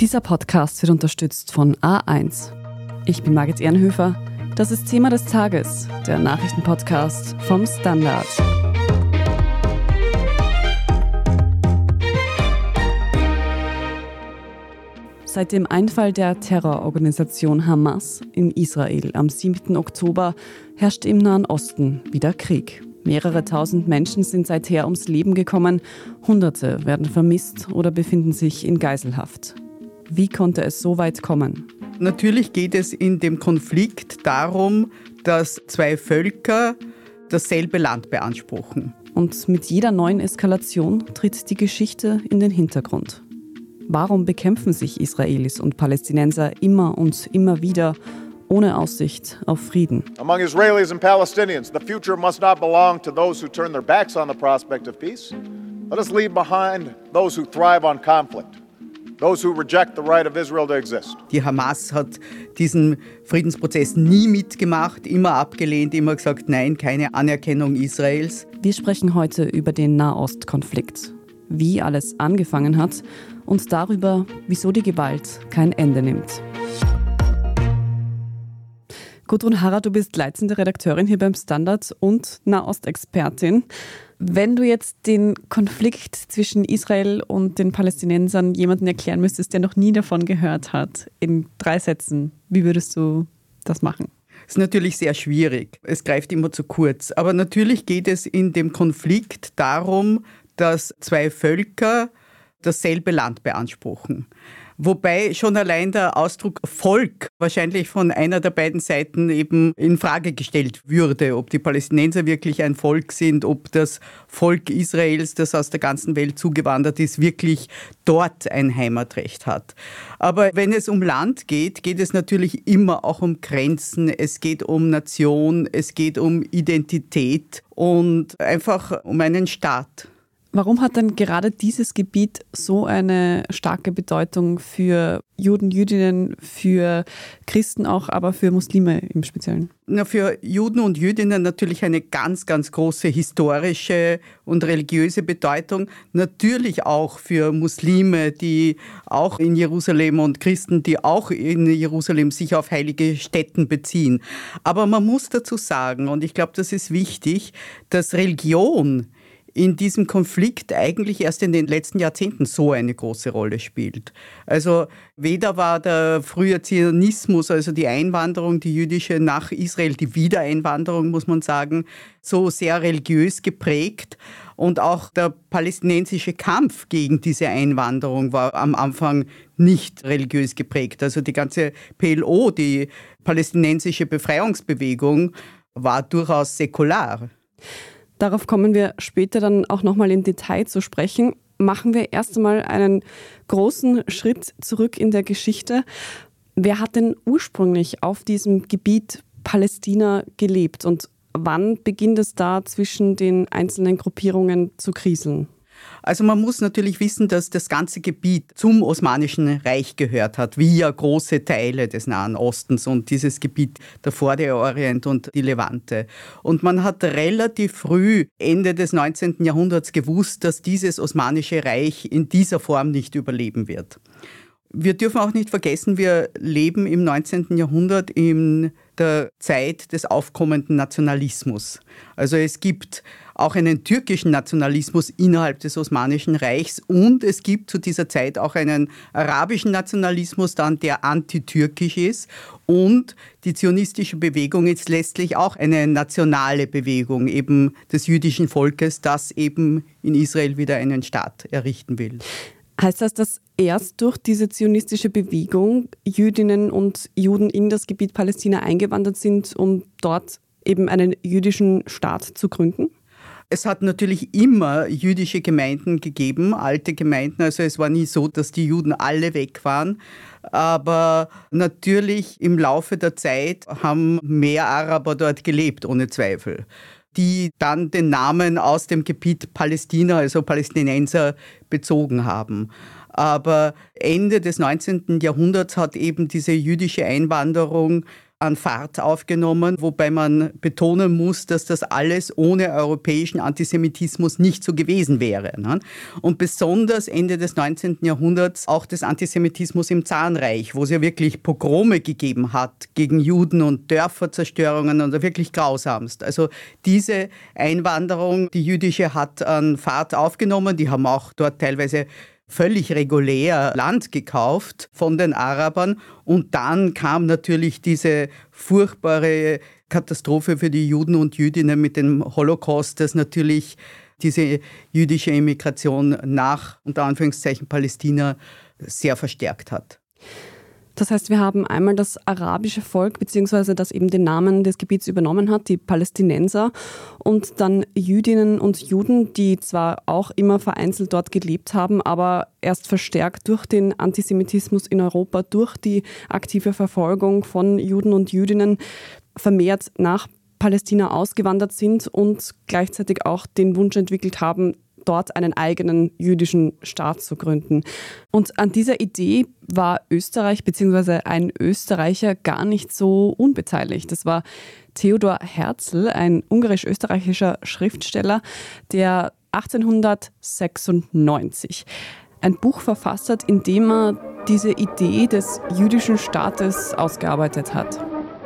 Dieser Podcast wird unterstützt von A1. Ich bin Margit Ehrenhöfer. Das ist Thema des Tages, der Nachrichtenpodcast vom Standard. Seit dem Einfall der Terrororganisation Hamas in Israel am 7. Oktober herrscht im Nahen Osten wieder Krieg. Mehrere tausend Menschen sind seither ums Leben gekommen, Hunderte werden vermisst oder befinden sich in Geiselhaft. Wie konnte es so weit kommen? Natürlich geht es in dem Konflikt darum, dass zwei Völker dasselbe Land beanspruchen. Und mit jeder neuen Eskalation tritt die Geschichte in den Hintergrund. Warum bekämpfen sich Israelis und Palästinenser immer und immer wieder ohne Aussicht auf Frieden? Among Israelis and Palestinians, the future must not belong to those who turn their backs on the prospect of peace. Let us leave behind those who thrive on conflict. Die Hamas hat diesen Friedensprozess nie mitgemacht, immer abgelehnt, immer gesagt, nein, keine Anerkennung Israels. Wir sprechen heute über den Nahostkonflikt, wie alles angefangen hat und darüber, wieso die Gewalt kein Ende nimmt. Gudrun Harrer, du bist leitende Redakteurin hier beim Standard und Nahostexpertin. Wenn du jetzt den Konflikt zwischen Israel und den Palästinensern jemandem erklären müsstest, der noch nie davon gehört hat, in drei Sätzen, wie würdest du das machen? Ist natürlich sehr schwierig. Es greift immer zu kurz. Aber natürlich geht es in dem Konflikt darum, dass zwei Völker dasselbe Land beanspruchen. Wobei schon allein der Ausdruck Volk wahrscheinlich von einer der beiden Seiten eben in Frage gestellt würde, ob die Palästinenser wirklich ein Volk sind, ob das Volk Israels, das aus der ganzen Welt zugewandert ist, wirklich dort ein Heimatrecht hat. Aber wenn es um Land geht, geht es natürlich immer auch um Grenzen, es geht um Nation, es geht um Identität und einfach um einen Staat. Warum hat denn gerade dieses Gebiet so eine starke Bedeutung für Juden, Jüdinnen, für Christen auch, aber für Muslime im Speziellen? Na, für Juden und Jüdinnen natürlich eine ganz, ganz große historische und religiöse Bedeutung. Natürlich auch für Muslime, die auch in Jerusalem und Christen, die auch in Jerusalem sich auf heilige Stätten beziehen. Aber man muss dazu sagen, und ich glaube, das ist wichtig, dass Religion in diesem Konflikt eigentlich erst in den letzten Jahrzehnten so eine große Rolle spielt. Also weder war der frühe Zionismus, also die Einwanderung, die jüdische nach Israel, die Wiedereinwanderung, muss man sagen, so sehr religiös geprägt. Und auch der palästinensische Kampf gegen diese Einwanderung war am Anfang nicht religiös geprägt. Also die ganze PLO, die palästinensische Befreiungsbewegung, war durchaus säkular. Darauf kommen wir später dann auch nochmal im Detail zu sprechen. Machen wir erst einmal einen großen Schritt zurück in der Geschichte. Wer hat denn ursprünglich auf diesem Gebiet Palästina gelebt und wann beginnt es da zwischen den einzelnen Gruppierungen zu kriseln? Also man muss natürlich wissen, dass das ganze Gebiet zum Osmanischen Reich gehört hat, wie ja große Teile des Nahen Ostens und dieses Gebiet davor der Orient und die Levante. Und man hat relativ früh, Ende des 19. Jahrhunderts, gewusst, dass dieses Osmanische Reich in dieser Form nicht überleben wird. Wir dürfen auch nicht vergessen, wir leben im 19. Jahrhundert in der Zeit des aufkommenden Nationalismus. Also es gibt auch einen türkischen Nationalismus innerhalb des Osmanischen Reichs und es gibt zu dieser Zeit auch einen arabischen Nationalismus dann, der antitürkisch ist und die zionistische Bewegung ist letztlich auch eine nationale Bewegung eben des jüdischen Volkes, das eben in Israel wieder einen Staat errichten will. Heißt das, dass erst durch diese zionistische Bewegung Jüdinnen und Juden in das Gebiet Palästina eingewandert sind, um dort eben einen jüdischen Staat zu gründen? Es hat natürlich immer jüdische Gemeinden gegeben, alte Gemeinden. Also es war nie so, dass die Juden alle weg waren. Aber natürlich im Laufe der Zeit haben mehr Araber dort gelebt, ohne Zweifel die dann den Namen aus dem Gebiet Palästina, also Palästinenser, bezogen haben. Aber Ende des 19. Jahrhunderts hat eben diese jüdische Einwanderung an Fahrt aufgenommen, wobei man betonen muss, dass das alles ohne europäischen Antisemitismus nicht so gewesen wäre. Ne? Und besonders Ende des 19. Jahrhunderts auch des Antisemitismus im Zahnreich, wo es ja wirklich Pogrome gegeben hat gegen Juden und Dörferzerstörungen und wirklich grausamst. Also diese Einwanderung, die jüdische, hat an Fahrt aufgenommen. Die haben auch dort teilweise völlig regulär Land gekauft von den Arabern. Und dann kam natürlich diese furchtbare Katastrophe für die Juden und Jüdinnen mit dem Holocaust, das natürlich diese jüdische Immigration nach, unter Anführungszeichen, Palästina sehr verstärkt hat. Das heißt, wir haben einmal das arabische Volk, beziehungsweise das eben den Namen des Gebiets übernommen hat, die Palästinenser, und dann Jüdinnen und Juden, die zwar auch immer vereinzelt dort gelebt haben, aber erst verstärkt durch den Antisemitismus in Europa, durch die aktive Verfolgung von Juden und Jüdinnen vermehrt nach Palästina ausgewandert sind und gleichzeitig auch den Wunsch entwickelt haben, dort einen eigenen jüdischen Staat zu gründen. Und an dieser Idee war Österreich bzw. ein Österreicher gar nicht so unbeteiligt. Das war Theodor Herzl, ein ungarisch-österreichischer Schriftsteller, der 1896 ein Buch verfasst hat, in dem er diese Idee des jüdischen Staates ausgearbeitet hat.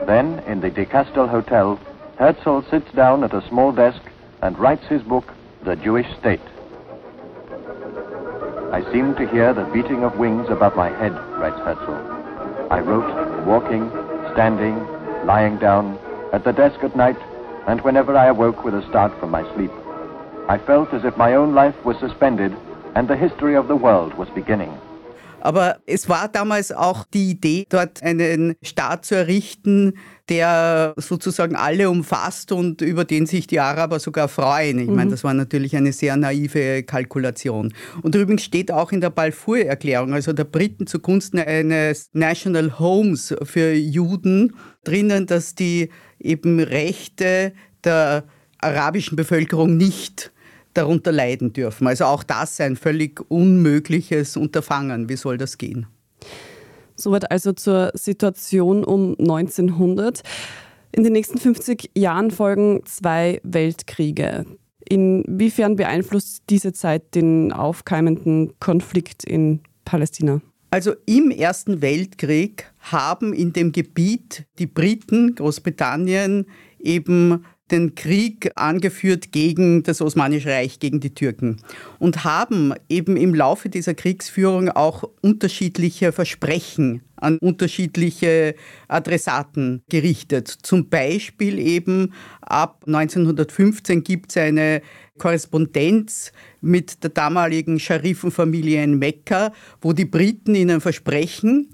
Then in the De Castel Hotel, Herzl sits down at a small desk and writes his book The Jewish State. I seemed to hear the beating of wings above my head, writes Herzl. I wrote walking, standing, lying down, at the desk at night, and whenever I awoke with a start from my sleep. I felt as if my own life was suspended and the history of the world was beginning. Aber es war damals auch die Idee, dort einen Staat zu errichten, der sozusagen alle umfasst und über den sich die Araber sogar freuen. Ich mhm. meine, das war natürlich eine sehr naive Kalkulation. Und übrigens steht auch in der Balfour-Erklärung, also der Briten zugunsten eines National Homes für Juden, drinnen, dass die eben Rechte der arabischen Bevölkerung nicht darunter leiden dürfen. Also auch das ein völlig unmögliches Unterfangen. Wie soll das gehen? Soweit also zur Situation um 1900. In den nächsten 50 Jahren folgen zwei Weltkriege. Inwiefern beeinflusst diese Zeit den aufkeimenden Konflikt in Palästina? Also im Ersten Weltkrieg haben in dem Gebiet die Briten, Großbritannien eben den Krieg angeführt gegen das Osmanische Reich, gegen die Türken und haben eben im Laufe dieser Kriegsführung auch unterschiedliche Versprechen an unterschiedliche Adressaten gerichtet. Zum Beispiel eben ab 1915 gibt es eine Korrespondenz mit der damaligen Scharifenfamilie in Mekka, wo die Briten ihnen versprechen,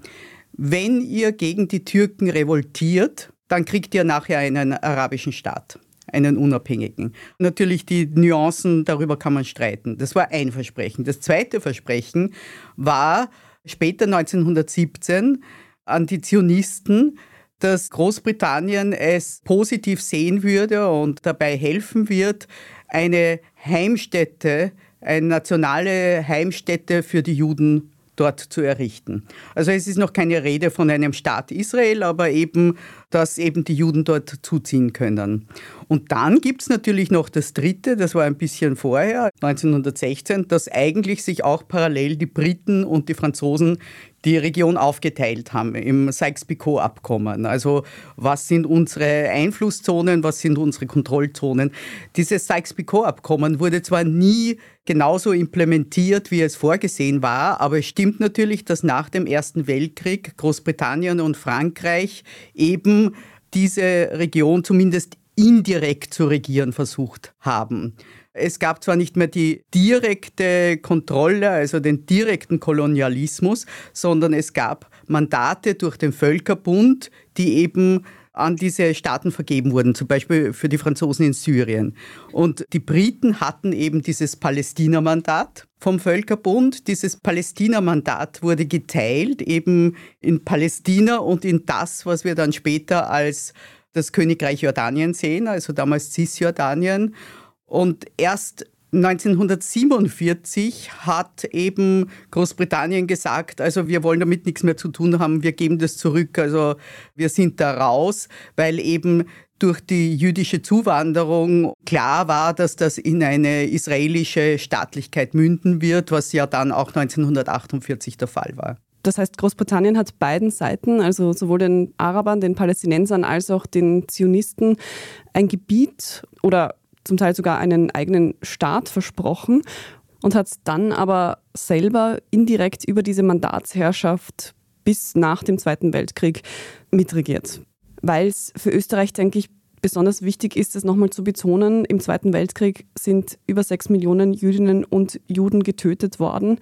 wenn ihr gegen die Türken revoltiert, dann kriegt ihr nachher einen arabischen Staat einen unabhängigen. Natürlich die Nuancen, darüber kann man streiten. Das war ein Versprechen. Das zweite Versprechen war später 1917 an die Zionisten, dass Großbritannien es positiv sehen würde und dabei helfen wird, eine Heimstätte, eine nationale Heimstätte für die Juden dort zu errichten. Also es ist noch keine Rede von einem Staat Israel, aber eben, dass eben die Juden dort zuziehen können. Und dann gibt es natürlich noch das Dritte, das war ein bisschen vorher, 1916, dass eigentlich sich auch parallel die Briten und die Franzosen die Region aufgeteilt haben im Sykes-Picot-Abkommen. Also was sind unsere Einflusszonen, was sind unsere Kontrollzonen. Dieses Sykes-Picot-Abkommen wurde zwar nie genauso implementiert, wie es vorgesehen war, aber es stimmt natürlich, dass nach dem Ersten Weltkrieg Großbritannien und Frankreich eben diese Region zumindest indirekt zu regieren versucht haben. Es gab zwar nicht mehr die direkte Kontrolle, also den direkten Kolonialismus, sondern es gab Mandate durch den Völkerbund, die eben an diese Staaten vergeben wurden, zum Beispiel für die Franzosen in Syrien. Und die Briten hatten eben dieses Palästina-Mandat vom Völkerbund. Dieses Palästina-Mandat wurde geteilt eben in Palästina und in das, was wir dann später als das Königreich Jordanien sehen, also damals Cisjordanien. Und erst 1947 hat eben Großbritannien gesagt, also wir wollen damit nichts mehr zu tun haben, wir geben das zurück, also wir sind da raus, weil eben durch die jüdische Zuwanderung klar war, dass das in eine israelische Staatlichkeit münden wird, was ja dann auch 1948 der Fall war. Das heißt, Großbritannien hat beiden Seiten, also sowohl den Arabern, den Palästinensern als auch den Zionisten, ein Gebiet oder zum Teil sogar einen eigenen Staat versprochen und hat dann aber selber indirekt über diese Mandatsherrschaft bis nach dem Zweiten Weltkrieg mitregiert. Weil es für Österreich, denke ich, besonders wichtig ist, es nochmal zu betonen, im Zweiten Weltkrieg sind über sechs Millionen Jüdinnen und Juden getötet worden.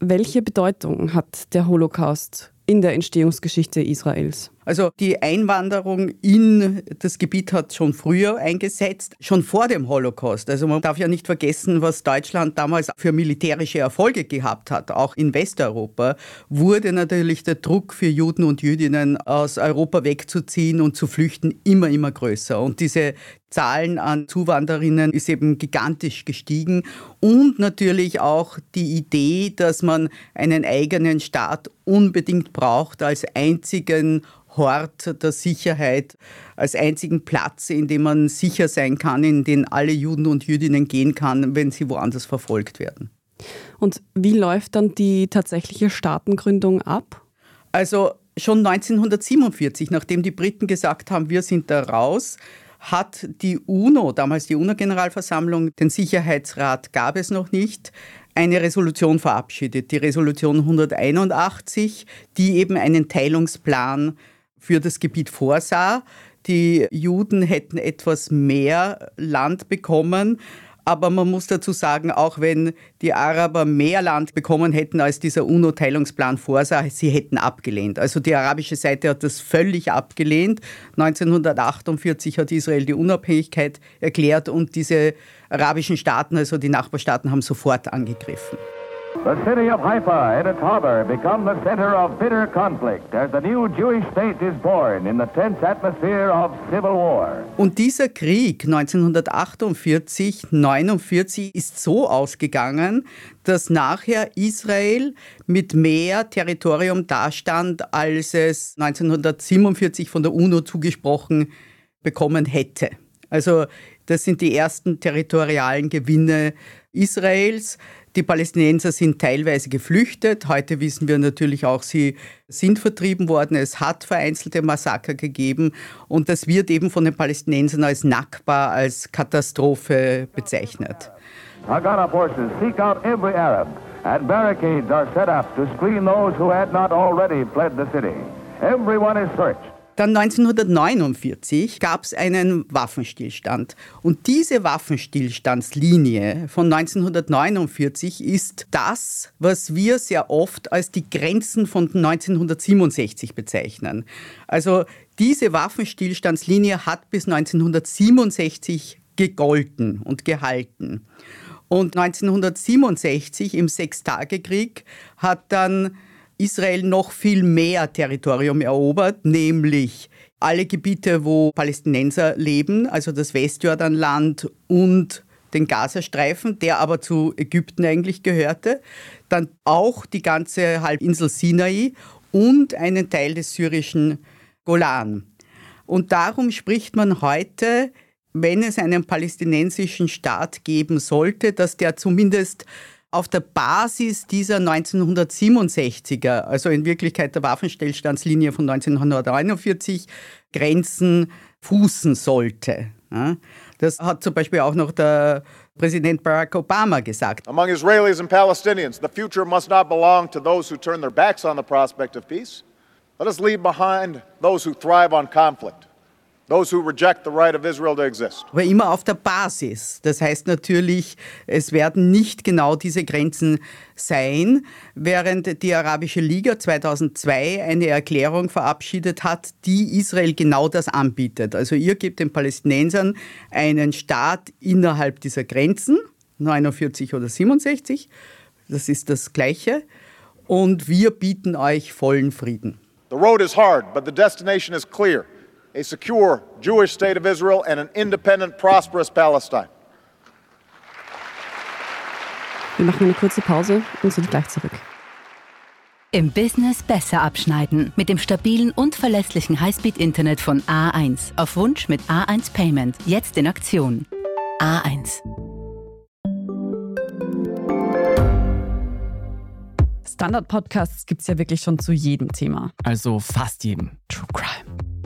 Welche Bedeutung hat der Holocaust in der Entstehungsgeschichte Israels? Also die Einwanderung in das Gebiet hat schon früher eingesetzt, schon vor dem Holocaust. Also man darf ja nicht vergessen, was Deutschland damals für militärische Erfolge gehabt hat. Auch in Westeuropa wurde natürlich der Druck für Juden und Jüdinnen aus Europa wegzuziehen und zu flüchten immer, immer größer. Und diese Zahlen an Zuwanderinnen ist eben gigantisch gestiegen und natürlich auch die Idee, dass man einen eigenen Staat unbedingt braucht als einzigen Hort der Sicherheit, als einzigen Platz, in dem man sicher sein kann, in den alle Juden und Jüdinnen gehen kann, wenn sie woanders verfolgt werden. Und wie läuft dann die tatsächliche Staatengründung ab? Also schon 1947, nachdem die Briten gesagt haben, wir sind da raus, hat die UNO, damals die UNO-Generalversammlung, den Sicherheitsrat gab es noch nicht, eine Resolution verabschiedet, die Resolution 181, die eben einen Teilungsplan für das Gebiet vorsah. Die Juden hätten etwas mehr Land bekommen. Aber man muss dazu sagen, auch wenn die Araber mehr Land bekommen hätten, als dieser UNO-Teilungsplan vorsah, sie hätten abgelehnt. Also die arabische Seite hat das völlig abgelehnt. 1948 hat Israel die Unabhängigkeit erklärt und diese arabischen Staaten, also die Nachbarstaaten, haben sofort angegriffen. The city of Haifa and its harbor become the center of bitter conflict as the new Jewish state is born in the tense atmosphere of civil war. Und dieser Krieg 1948, 49 ist so ausgegangen, dass nachher Israel mit mehr Territorium dastand, als es 1947 von der UNO zugesprochen bekommen hätte. Also das sind die ersten territorialen Gewinne Israels. Die Palästinenser sind teilweise geflüchtet. Heute wissen wir natürlich auch, sie sind vertrieben worden. Es hat vereinzelte Massaker gegeben. Und das wird eben von den Palästinensern als Nakba, als Katastrophe bezeichnet. Haganah forces seek out every Arab, and barricades are set up to screen those who had not already fled the city. Everyone is searched. Dann 1949 gab es einen Waffenstillstand. Und diese Waffenstillstandslinie von 1949 ist das, was wir sehr oft als die Grenzen von 1967 bezeichnen. Also diese Waffenstillstandslinie hat bis 1967 gegolten und gehalten. Und 1967 im Sechstagekrieg hat dann Israel noch viel mehr Territorium erobert, nämlich alle Gebiete, wo Palästinenser leben, also das Westjordanland und den Gazastreifen, der aber zu Ägypten eigentlich gehörte, dann auch die ganze Halbinsel Sinai und einen Teil des syrischen Golan. Und darum spricht man heute, wenn es einen palästinensischen Staat geben sollte, dass der zumindest auf der Basis dieser 1967er, also in Wirklichkeit der Waffenstillstandslinie von 1949, Grenzen fußen sollte. Das hat zum Beispiel auch noch der Präsident Barack Obama gesagt. Among Israelis and Palestinians, the future must not belong to those who turn their backs on the prospect of peace. Let us leave behind those who thrive on conflict. Those who reject the right of Israel to exist. Aber immer auf der Basis. Das heißt natürlich, es werden nicht genau diese Grenzen sein, während die Arabische Liga 2002 eine Erklärung verabschiedet hat, die Israel genau das anbietet. Also ihr gebt den Palästinensern einen Staat innerhalb dieser Grenzen, 49 oder 67, das ist das Gleiche, und wir bieten euch vollen Frieden. The road is hard, but the destination is clear a secure Jewish state of Israel and an independent, prosperous Palestine. Wir machen eine kurze Pause und sind gleich zurück. Im Business besser abschneiden. Mit dem stabilen und verlässlichen Highspeed-Internet von A1. Auf Wunsch mit A1 Payment. Jetzt in Aktion. A1. Standard-Podcasts gibt es ja wirklich schon zu jedem Thema. Also fast jedem. True Crime.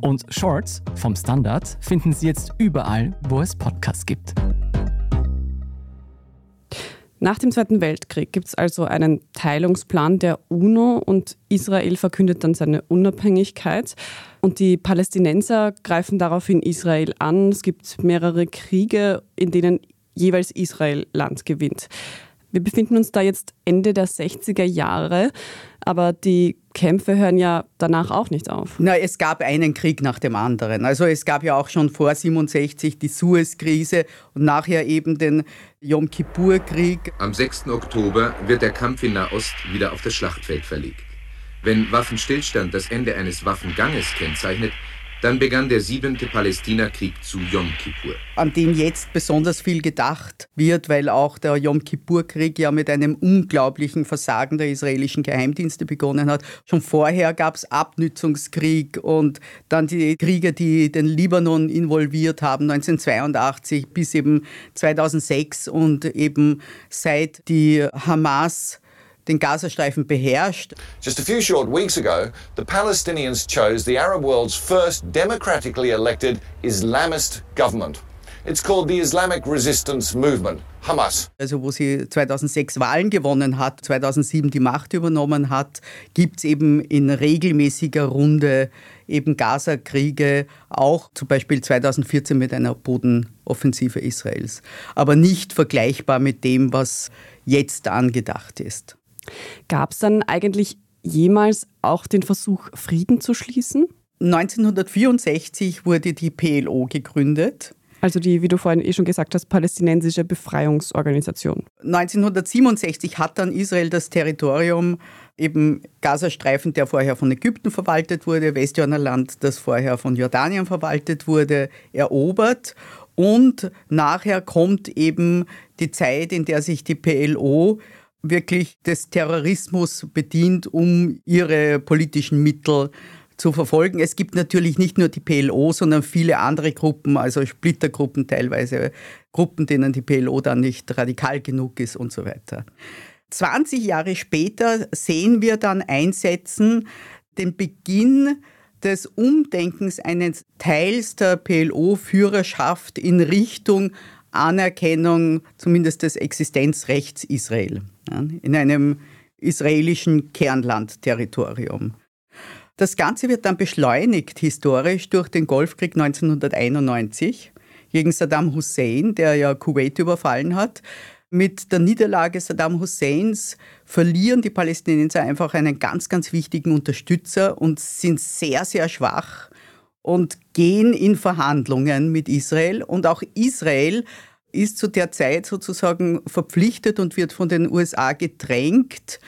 Und Shorts vom Standard finden Sie jetzt überall, wo es Podcasts gibt. Nach dem Zweiten Weltkrieg gibt es also einen Teilungsplan der UNO und Israel verkündet dann seine Unabhängigkeit. Und die Palästinenser greifen daraufhin Israel an. Es gibt mehrere Kriege, in denen jeweils Israel Land gewinnt. Wir befinden uns da jetzt Ende der 60er Jahre, aber die Kämpfe hören ja danach auch nicht auf. Na, es gab einen Krieg nach dem anderen. Also es gab ja auch schon vor 67 die Suez-Krise und nachher eben den Yom Kippur-Krieg. Am 6. Oktober wird der Kampf in Nahost wieder auf das Schlachtfeld verlegt. Wenn Waffenstillstand das Ende eines Waffenganges kennzeichnet, dann begann der siebente Palästina-Krieg zu Yom Kippur. An den jetzt besonders viel gedacht wird, weil auch der Yom Kippur-Krieg ja mit einem unglaublichen Versagen der israelischen Geheimdienste begonnen hat. Schon vorher gab es Abnützungskrieg und dann die Kriege, die den Libanon involviert haben, 1982 bis eben 2006 und eben seit die Hamas den Gazastreifen beherrscht. Just a few short weeks ago, the Palestinians chose the Arab world's first democratically elected Islamist government. It's called the Islamic Resistance Movement, Hamas. Also wo sie 2006 Wahlen gewonnen hat, 2007 die Macht übernommen hat, gibt es eben in regelmäßiger Runde eben Gaza-Kriege, auch zum Beispiel 2014 mit einer Bodenoffensive Israels. Aber nicht vergleichbar mit dem, was jetzt angedacht ist. Gab es dann eigentlich jemals auch den Versuch, Frieden zu schließen? 1964 wurde die PLO gegründet. Also die, wie du vorhin eh schon gesagt hast, palästinensische Befreiungsorganisation. 1967 hat dann Israel das Territorium, eben Gazastreifen, der vorher von Ägypten verwaltet wurde, Westjordanland, das vorher von Jordanien verwaltet wurde, erobert. Und nachher kommt eben die Zeit, in der sich die PLO wirklich des Terrorismus bedient, um ihre politischen Mittel zu verfolgen. Es gibt natürlich nicht nur die PLO, sondern viele andere Gruppen, also Splittergruppen teilweise, Gruppen, denen die PLO dann nicht radikal genug ist und so weiter. 20 Jahre später sehen wir dann einsetzen den Beginn des Umdenkens eines Teils der PLO-Führerschaft in Richtung Anerkennung zumindest des Existenzrechts Israel in einem israelischen Kernlandterritorium. Das Ganze wird dann beschleunigt historisch durch den Golfkrieg 1991 gegen Saddam Hussein, der ja Kuwait überfallen hat. Mit der Niederlage Saddam Husseins verlieren die Palästinenser einfach einen ganz, ganz wichtigen Unterstützer und sind sehr, sehr schwach und gehen in Verhandlungen mit Israel. Und auch Israel ist zu der Zeit sozusagen verpflichtet und wird von den USA gedrängt,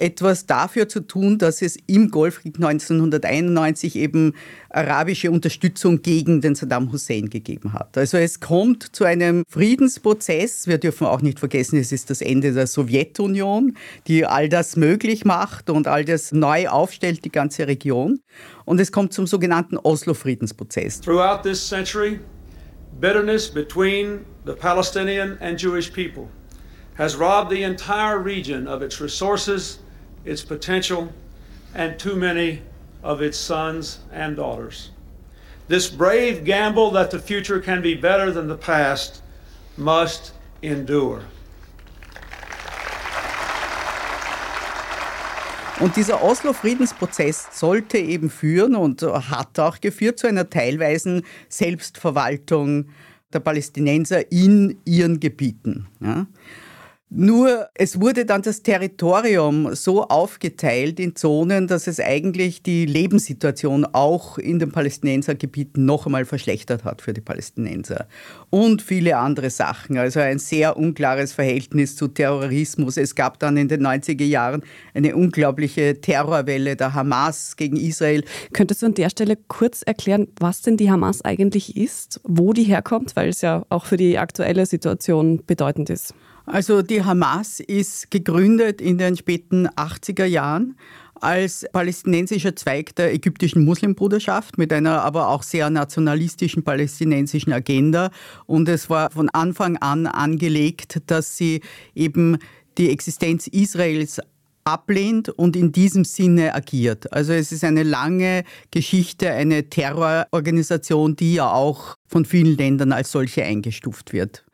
etwas dafür zu tun, dass es im Golfkrieg 1991 eben arabische Unterstützung gegen den Saddam Hussein gegeben hat. Also es kommt zu einem Friedensprozess. Wir dürfen auch nicht vergessen, es ist das Ende der Sowjetunion, die all das möglich macht und all das neu aufstellt, die ganze Region. Und es kommt zum sogenannten Oslo-Friedensprozess. Throughout this century, bitterness between the Palestinian and Jewish people has robbed the entire region of its resources, its potential, and too many of its sons and daughters. This brave gamble that the future can be better than the past must endure. Und dieser Oslo-Friedensprozess sollte eben führen und hat auch geführt zu einer teilweisen Selbstverwaltung der Palästinenser in ihren Gebieten. Ja. Nur es wurde dann das Territorium so aufgeteilt in Zonen, dass es eigentlich die Lebenssituation auch in den Palästinensergebieten noch einmal verschlechtert hat für die Palästinenser. Und viele andere Sachen. Also ein sehr unklares Verhältnis zu Terrorismus. Es gab dann in den 90er Jahren eine unglaubliche Terrorwelle der Hamas gegen Israel. Könntest du an der Stelle kurz erklären, was denn die Hamas eigentlich ist, wo die herkommt, weil es ja auch für die aktuelle Situation bedeutend ist? Also die Hamas ist gegründet in den späten 80er Jahren als palästinensischer Zweig der ägyptischen Muslimbruderschaft mit einer aber auch sehr nationalistischen palästinensischen Agenda. Und es war von Anfang an angelegt, dass sie eben die Existenz Israels ablehnt und in diesem Sinne agiert. Also es ist eine lange Geschichte, eine Terrororganisation, die ja auch von vielen Ländern als solche eingestuft wird.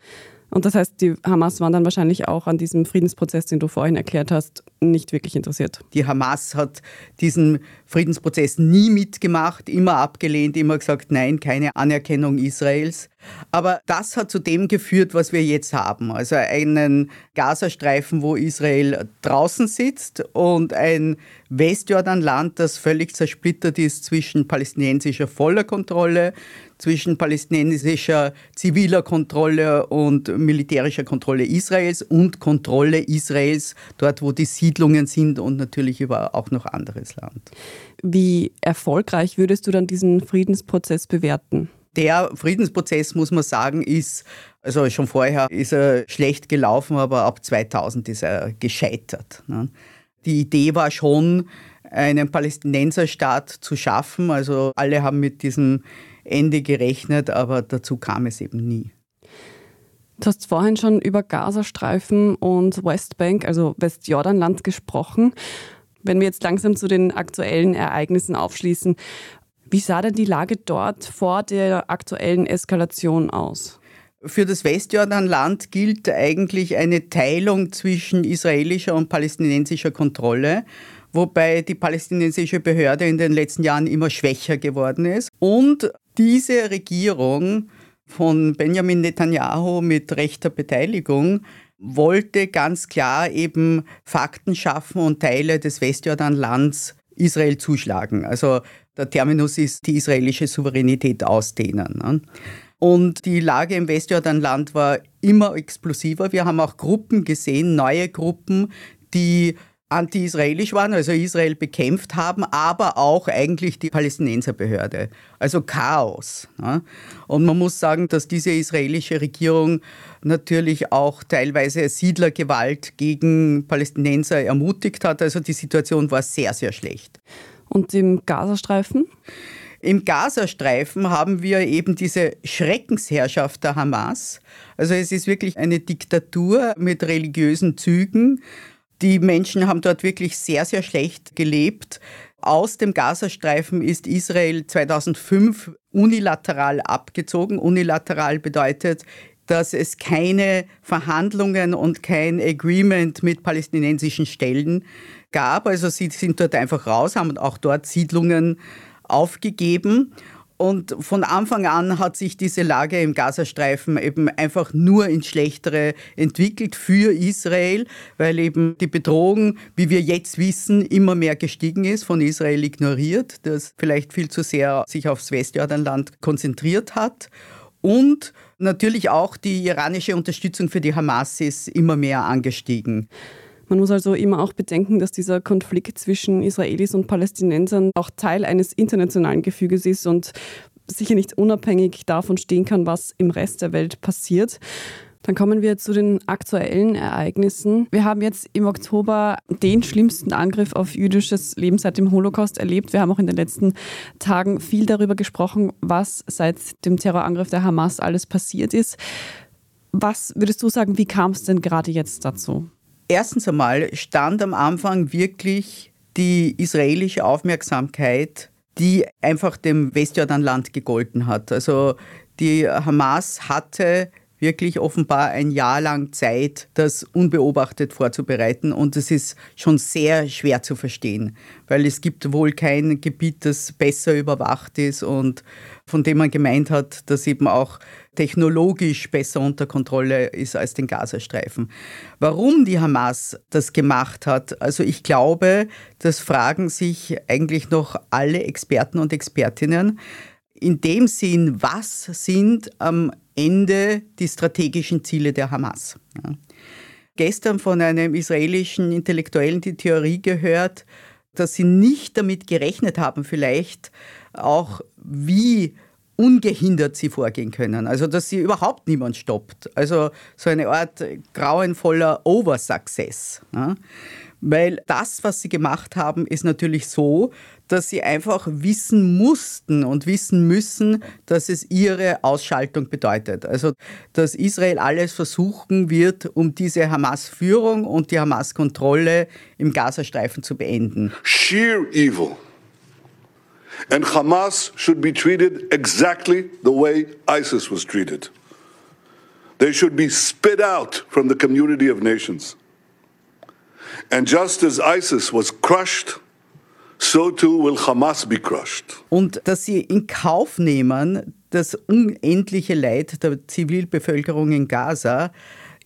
Und das heißt, die Hamas waren dann wahrscheinlich auch an diesem Friedensprozess, den du vorhin erklärt hast, nicht wirklich interessiert. Die Hamas hat diesen Friedensprozess nie mitgemacht, immer abgelehnt, immer gesagt, nein, keine Anerkennung Israels. Aber das hat zu dem geführt, was wir jetzt haben. Also einen Gazastreifen, wo Israel draußen sitzt und ein Westjordanland, das völlig zersplittert ist zwischen palästinensischer voller Kontrolle, zwischen palästinensischer ziviler Kontrolle und militärischer Kontrolle Israels und Kontrolle Israels dort, wo die Siedlungen sind und natürlich über auch noch anderes Land. Wie erfolgreich würdest du dann diesen Friedensprozess bewerten? Der Friedensprozess, muss man sagen, ist, also schon vorher ist er schlecht gelaufen, aber ab 2000 ist er gescheitert. Ne? Die Idee war schon, einen Palästinenserstaat zu schaffen. Also alle haben mit diesem Ende gerechnet, aber dazu kam es eben nie. Du hast vorhin schon über Gazastreifen und Westbank, also Westjordanland, gesprochen. Wenn wir jetzt langsam zu den aktuellen Ereignissen aufschließen, wie sah denn die Lage dort vor der aktuellen Eskalation aus? Für das Westjordanland gilt eigentlich eine Teilung zwischen israelischer und palästinensischer Kontrolle wobei die palästinensische Behörde in den letzten Jahren immer schwächer geworden ist. Und diese Regierung von Benjamin Netanyahu mit rechter Beteiligung wollte ganz klar eben Fakten schaffen und Teile des Westjordanlands Israel zuschlagen. Also der Terminus ist die israelische Souveränität ausdehnen. Ne? Und die Lage im Westjordanland war immer explosiver. Wir haben auch Gruppen gesehen, neue Gruppen, die anti-israelisch waren, also Israel bekämpft haben, aber auch eigentlich die Palästinenserbehörde. Also Chaos. Und man muss sagen, dass diese israelische Regierung natürlich auch teilweise Siedlergewalt gegen Palästinenser ermutigt hat. Also die Situation war sehr, sehr schlecht. Und im Gazastreifen? Im Gazastreifen haben wir eben diese Schreckensherrschaft der Hamas. Also es ist wirklich eine Diktatur mit religiösen Zügen. Die Menschen haben dort wirklich sehr, sehr schlecht gelebt. Aus dem Gazastreifen ist Israel 2005 unilateral abgezogen. Unilateral bedeutet, dass es keine Verhandlungen und kein Agreement mit palästinensischen Stellen gab. Also sie sind dort einfach raus, haben auch dort Siedlungen aufgegeben. Und von Anfang an hat sich diese Lage im Gazastreifen eben einfach nur ins Schlechtere entwickelt für Israel, weil eben die Bedrohung, wie wir jetzt wissen, immer mehr gestiegen ist, von Israel ignoriert, das vielleicht viel zu sehr sich aufs Westjordanland konzentriert hat. Und natürlich auch die iranische Unterstützung für die Hamas ist immer mehr angestiegen. Man muss also immer auch bedenken, dass dieser Konflikt zwischen Israelis und Palästinensern auch Teil eines internationalen Gefüges ist und sicher nicht unabhängig davon stehen kann, was im Rest der Welt passiert. Dann kommen wir zu den aktuellen Ereignissen. Wir haben jetzt im Oktober den schlimmsten Angriff auf jüdisches Leben seit dem Holocaust erlebt. Wir haben auch in den letzten Tagen viel darüber gesprochen, was seit dem Terrorangriff der Hamas alles passiert ist. Was würdest du sagen, wie kam es denn gerade jetzt dazu? Erstens einmal stand am Anfang wirklich die israelische Aufmerksamkeit, die einfach dem Westjordanland gegolten hat. Also die Hamas hatte wirklich offenbar ein Jahr lang Zeit, das unbeobachtet vorzubereiten. Und es ist schon sehr schwer zu verstehen, weil es gibt wohl kein Gebiet, das besser überwacht ist und von dem man gemeint hat, dass eben auch technologisch besser unter Kontrolle ist als den Gazastreifen. Warum die Hamas das gemacht hat, also ich glaube, das fragen sich eigentlich noch alle Experten und Expertinnen. In dem Sinn, was sind am Ende die strategischen Ziele der Hamas? Ja. Gestern von einem israelischen Intellektuellen die Theorie gehört, dass sie nicht damit gerechnet haben, vielleicht auch wie ungehindert sie vorgehen können. Also, dass sie überhaupt niemand stoppt. Also, so eine Art grauenvoller Oversuccess. Ja? Weil das, was sie gemacht haben, ist natürlich so, dass sie einfach wissen mussten und wissen müssen, dass es ihre Ausschaltung bedeutet. Also, dass Israel alles versuchen wird, um diese Hamas-Führung und die Hamas-Kontrolle im Gazastreifen zu beenden. Sheer evil. And Hamas should be treated exactly the way ISIS was treated. They should be spit out from the community of nations. And just as ISIS was crushed, so too will Hamas be crushed. Und dass sie in Kauf nehmen, das unendliche Leid der Zivilbevölkerung in Gaza,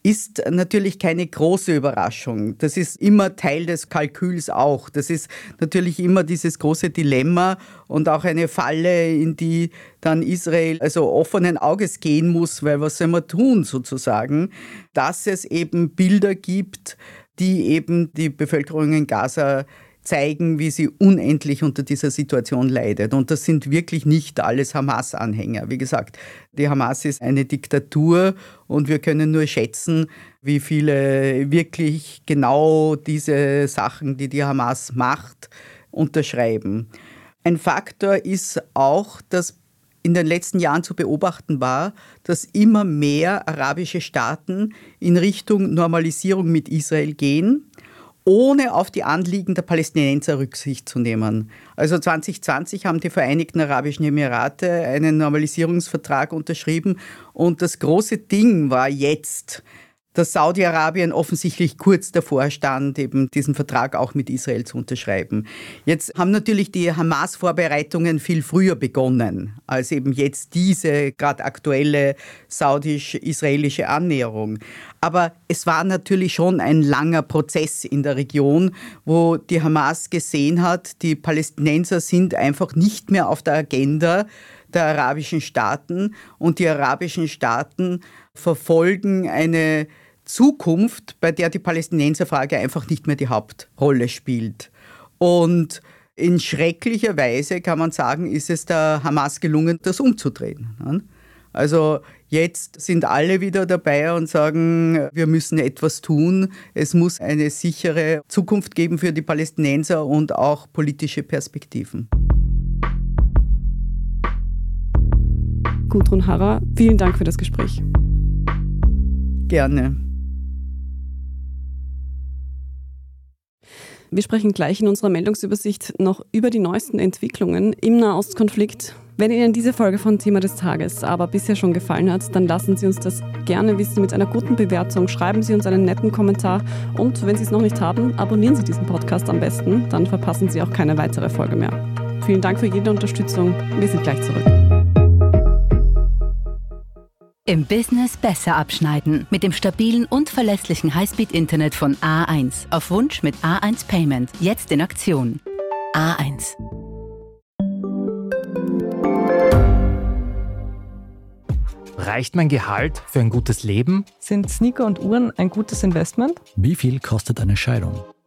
ist natürlich keine große Überraschung. Das ist immer Teil des Kalküls auch. Das ist natürlich immer dieses große Dilemma und auch eine Falle, in die dann Israel also offenen Auges gehen muss, weil was soll man tun sozusagen, dass es eben Bilder gibt, die eben die Bevölkerung in Gaza zeigen, wie sie unendlich unter dieser Situation leidet. Und das sind wirklich nicht alles Hamas-Anhänger. Wie gesagt, die Hamas ist eine Diktatur und wir können nur schätzen, wie viele wirklich genau diese Sachen, die die Hamas macht, unterschreiben. Ein Faktor ist auch, dass in den letzten Jahren zu beobachten war, dass immer mehr arabische Staaten in Richtung Normalisierung mit Israel gehen ohne auf die Anliegen der Palästinenser Rücksicht zu nehmen. Also 2020 haben die Vereinigten Arabischen Emirate einen Normalisierungsvertrag unterschrieben und das große Ding war jetzt, dass Saudi-Arabien offensichtlich kurz davor stand, eben diesen Vertrag auch mit Israel zu unterschreiben. Jetzt haben natürlich die Hamas-Vorbereitungen viel früher begonnen, als eben jetzt diese gerade aktuelle saudisch-israelische Annäherung. Aber es war natürlich schon ein langer Prozess in der Region, wo die Hamas gesehen hat, die Palästinenser sind einfach nicht mehr auf der Agenda der arabischen Staaten und die arabischen Staaten verfolgen eine Zukunft, bei der die Palästinenserfrage einfach nicht mehr die Hauptrolle spielt. Und in schrecklicher Weise kann man sagen, ist es der Hamas gelungen, das umzudrehen. Also jetzt sind alle wieder dabei und sagen, wir müssen etwas tun. Es muss eine sichere Zukunft geben für die Palästinenser und auch politische Perspektiven. Gudrun Harrer, vielen Dank für das Gespräch. Gerne. Wir sprechen gleich in unserer Meldungsübersicht noch über die neuesten Entwicklungen im Nahostkonflikt. Wenn Ihnen diese Folge von Thema des Tages aber bisher schon gefallen hat, dann lassen Sie uns das gerne wissen mit einer guten Bewertung. Schreiben Sie uns einen netten Kommentar und wenn Sie es noch nicht haben, abonnieren Sie diesen Podcast am besten. Dann verpassen Sie auch keine weitere Folge mehr. Vielen Dank für jede Unterstützung. Wir sind gleich zurück. Im Business besser abschneiden. Mit dem stabilen und verlässlichen Highspeed-Internet von A1. Auf Wunsch mit A1 Payment. Jetzt in Aktion. A1. Reicht mein Gehalt für ein gutes Leben? Sind Sneaker und Uhren ein gutes Investment? Wie viel kostet eine Scheidung?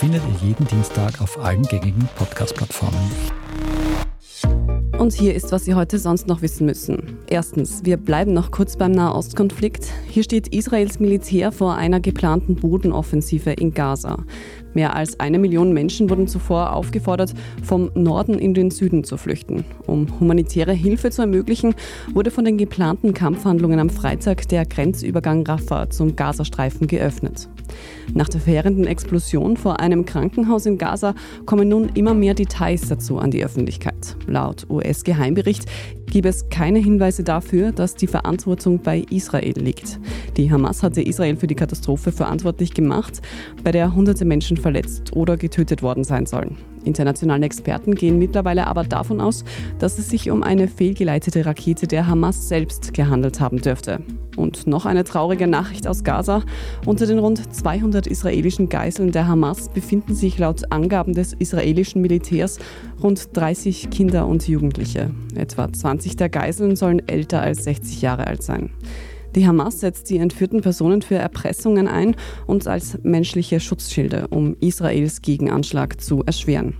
findet ihr jeden Dienstag auf allen gängigen Podcast-Plattformen. Und hier ist, was Sie heute sonst noch wissen müssen. Erstens, wir bleiben noch kurz beim Nahostkonflikt. Hier steht Israels Militär vor einer geplanten Bodenoffensive in Gaza. Mehr als eine Million Menschen wurden zuvor aufgefordert, vom Norden in den Süden zu flüchten. Um humanitäre Hilfe zu ermöglichen, wurde von den geplanten Kampfhandlungen am Freitag der Grenzübergang Rafah zum Gazastreifen geöffnet. Nach der verheerenden Explosion vor einem Krankenhaus in Gaza kommen nun immer mehr Details dazu an die Öffentlichkeit. Laut US-Geheimbericht gibt es keine Hinweise dafür, dass die Verantwortung bei Israel liegt. Die Hamas hatte Israel für die Katastrophe verantwortlich gemacht, bei der hunderte Menschen verletzt oder getötet worden sein sollen. Internationale Experten gehen mittlerweile aber davon aus, dass es sich um eine fehlgeleitete Rakete der Hamas selbst gehandelt haben dürfte. Und noch eine traurige Nachricht aus Gaza. Unter den rund 200 israelischen Geiseln der Hamas befinden sich laut Angaben des israelischen Militärs rund 30 Kinder und Jugendliche. Etwa 20 der Geiseln sollen älter als 60 Jahre alt sein. Die Hamas setzt die entführten Personen für Erpressungen ein und als menschliche Schutzschilde, um Israels Gegenanschlag zu erschweren.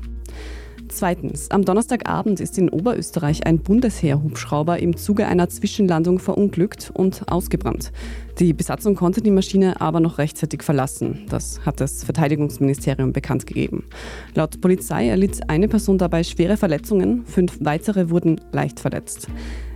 Zweitens, am Donnerstagabend ist in Oberösterreich ein Bundesheer-Hubschrauber im Zuge einer Zwischenlandung verunglückt und ausgebrannt. Die Besatzung konnte die Maschine aber noch rechtzeitig verlassen. Das hat das Verteidigungsministerium bekannt gegeben. Laut Polizei erlitt eine Person dabei schwere Verletzungen, fünf weitere wurden leicht verletzt.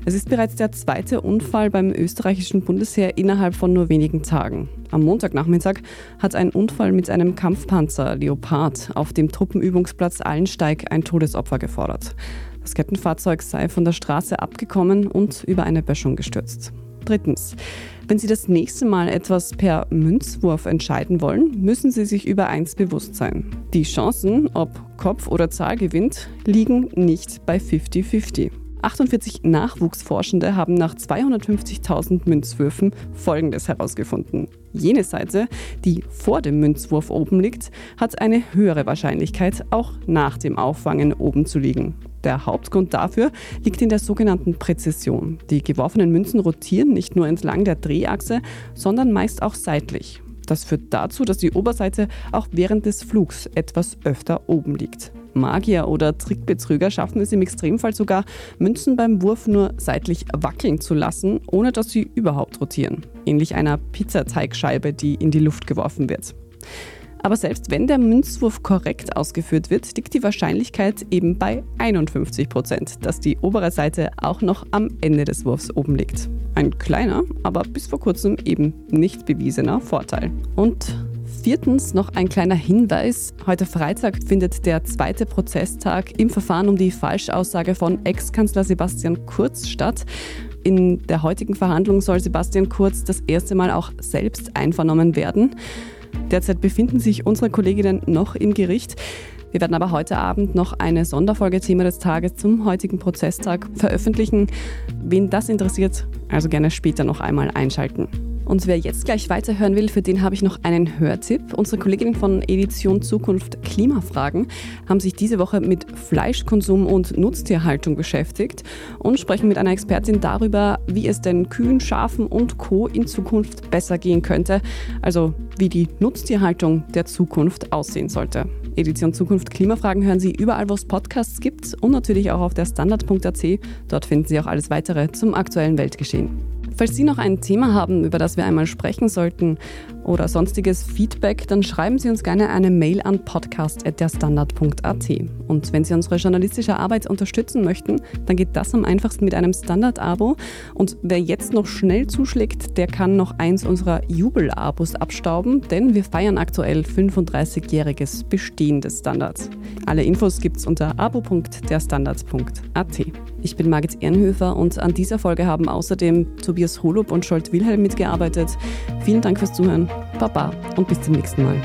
Es ist bereits der zweite Unfall beim österreichischen Bundesheer innerhalb von nur wenigen Tagen. Am Montagnachmittag hat ein Unfall mit einem Kampfpanzer Leopard auf dem Truppenübungsplatz Allensteig ein Todesopfer gefordert. Das Kettenfahrzeug sei von der Straße abgekommen und über eine Böschung gestürzt. Drittens. Wenn Sie das nächste Mal etwas per Münzwurf entscheiden wollen, müssen Sie sich über eins bewusst sein. Die Chancen, ob Kopf oder Zahl gewinnt, liegen nicht bei 50-50. 48 Nachwuchsforschende haben nach 250.000 Münzwürfen Folgendes herausgefunden. Jene Seite, die vor dem Münzwurf oben liegt, hat eine höhere Wahrscheinlichkeit, auch nach dem Auffangen oben zu liegen. Der Hauptgrund dafür liegt in der sogenannten Präzision. Die geworfenen Münzen rotieren nicht nur entlang der Drehachse, sondern meist auch seitlich. Das führt dazu, dass die Oberseite auch während des Flugs etwas öfter oben liegt. Magier oder Trickbetrüger schaffen es im Extremfall sogar, Münzen beim Wurf nur seitlich wackeln zu lassen, ohne dass sie überhaupt rotieren. Ähnlich einer Pizzateigscheibe, die in die Luft geworfen wird. Aber selbst wenn der Münzwurf korrekt ausgeführt wird, liegt die Wahrscheinlichkeit eben bei 51 Prozent, dass die obere Seite auch noch am Ende des Wurfs oben liegt. Ein kleiner, aber bis vor kurzem eben nicht bewiesener Vorteil. Und Viertens noch ein kleiner Hinweis. Heute Freitag findet der zweite Prozesstag im Verfahren um die Falschaussage von Ex-Kanzler Sebastian Kurz statt. In der heutigen Verhandlung soll Sebastian Kurz das erste Mal auch selbst einvernommen werden. Derzeit befinden sich unsere Kolleginnen noch im Gericht. Wir werden aber heute Abend noch eine Sonderfolge Thema des Tages zum heutigen Prozesstag veröffentlichen. Wen das interessiert, also gerne später noch einmal einschalten. Und wer jetzt gleich weiterhören will, für den habe ich noch einen Hörtipp. Unsere Kolleginnen von Edition Zukunft Klimafragen haben sich diese Woche mit Fleischkonsum und Nutztierhaltung beschäftigt und sprechen mit einer Expertin darüber, wie es denn Kühen, Schafen und Co. in Zukunft besser gehen könnte. Also wie die Nutztierhaltung der Zukunft aussehen sollte. Edition Zukunft Klimafragen hören Sie überall, wo es Podcasts gibt und natürlich auch auf der Standard.at. Dort finden Sie auch alles weitere zum aktuellen Weltgeschehen. Falls Sie noch ein Thema haben, über das wir einmal sprechen sollten oder sonstiges Feedback, dann schreiben Sie uns gerne eine Mail an podcast.derstandard.at. Und wenn Sie unsere journalistische Arbeit unterstützen möchten, dann geht das am einfachsten mit einem Standard-Abo. Und wer jetzt noch schnell zuschlägt, der kann noch eins unserer Jubel-Abos abstauben, denn wir feiern aktuell 35-jähriges Bestehen des Standards. Alle Infos gibt's unter abo.derstandard.at. Ich bin Margit Ehrenhöfer und an dieser Folge haben außerdem Tobias Holub und Scholt Wilhelm mitgearbeitet. Vielen Dank fürs Zuhören. Baba und bis zum nächsten Mal.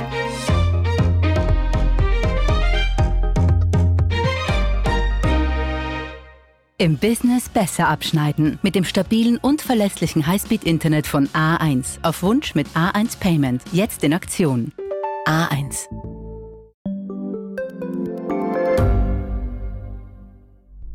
Im Business besser abschneiden. Mit dem stabilen und verlässlichen Highspeed-Internet von A1. Auf Wunsch mit A1 Payment. Jetzt in Aktion. A1.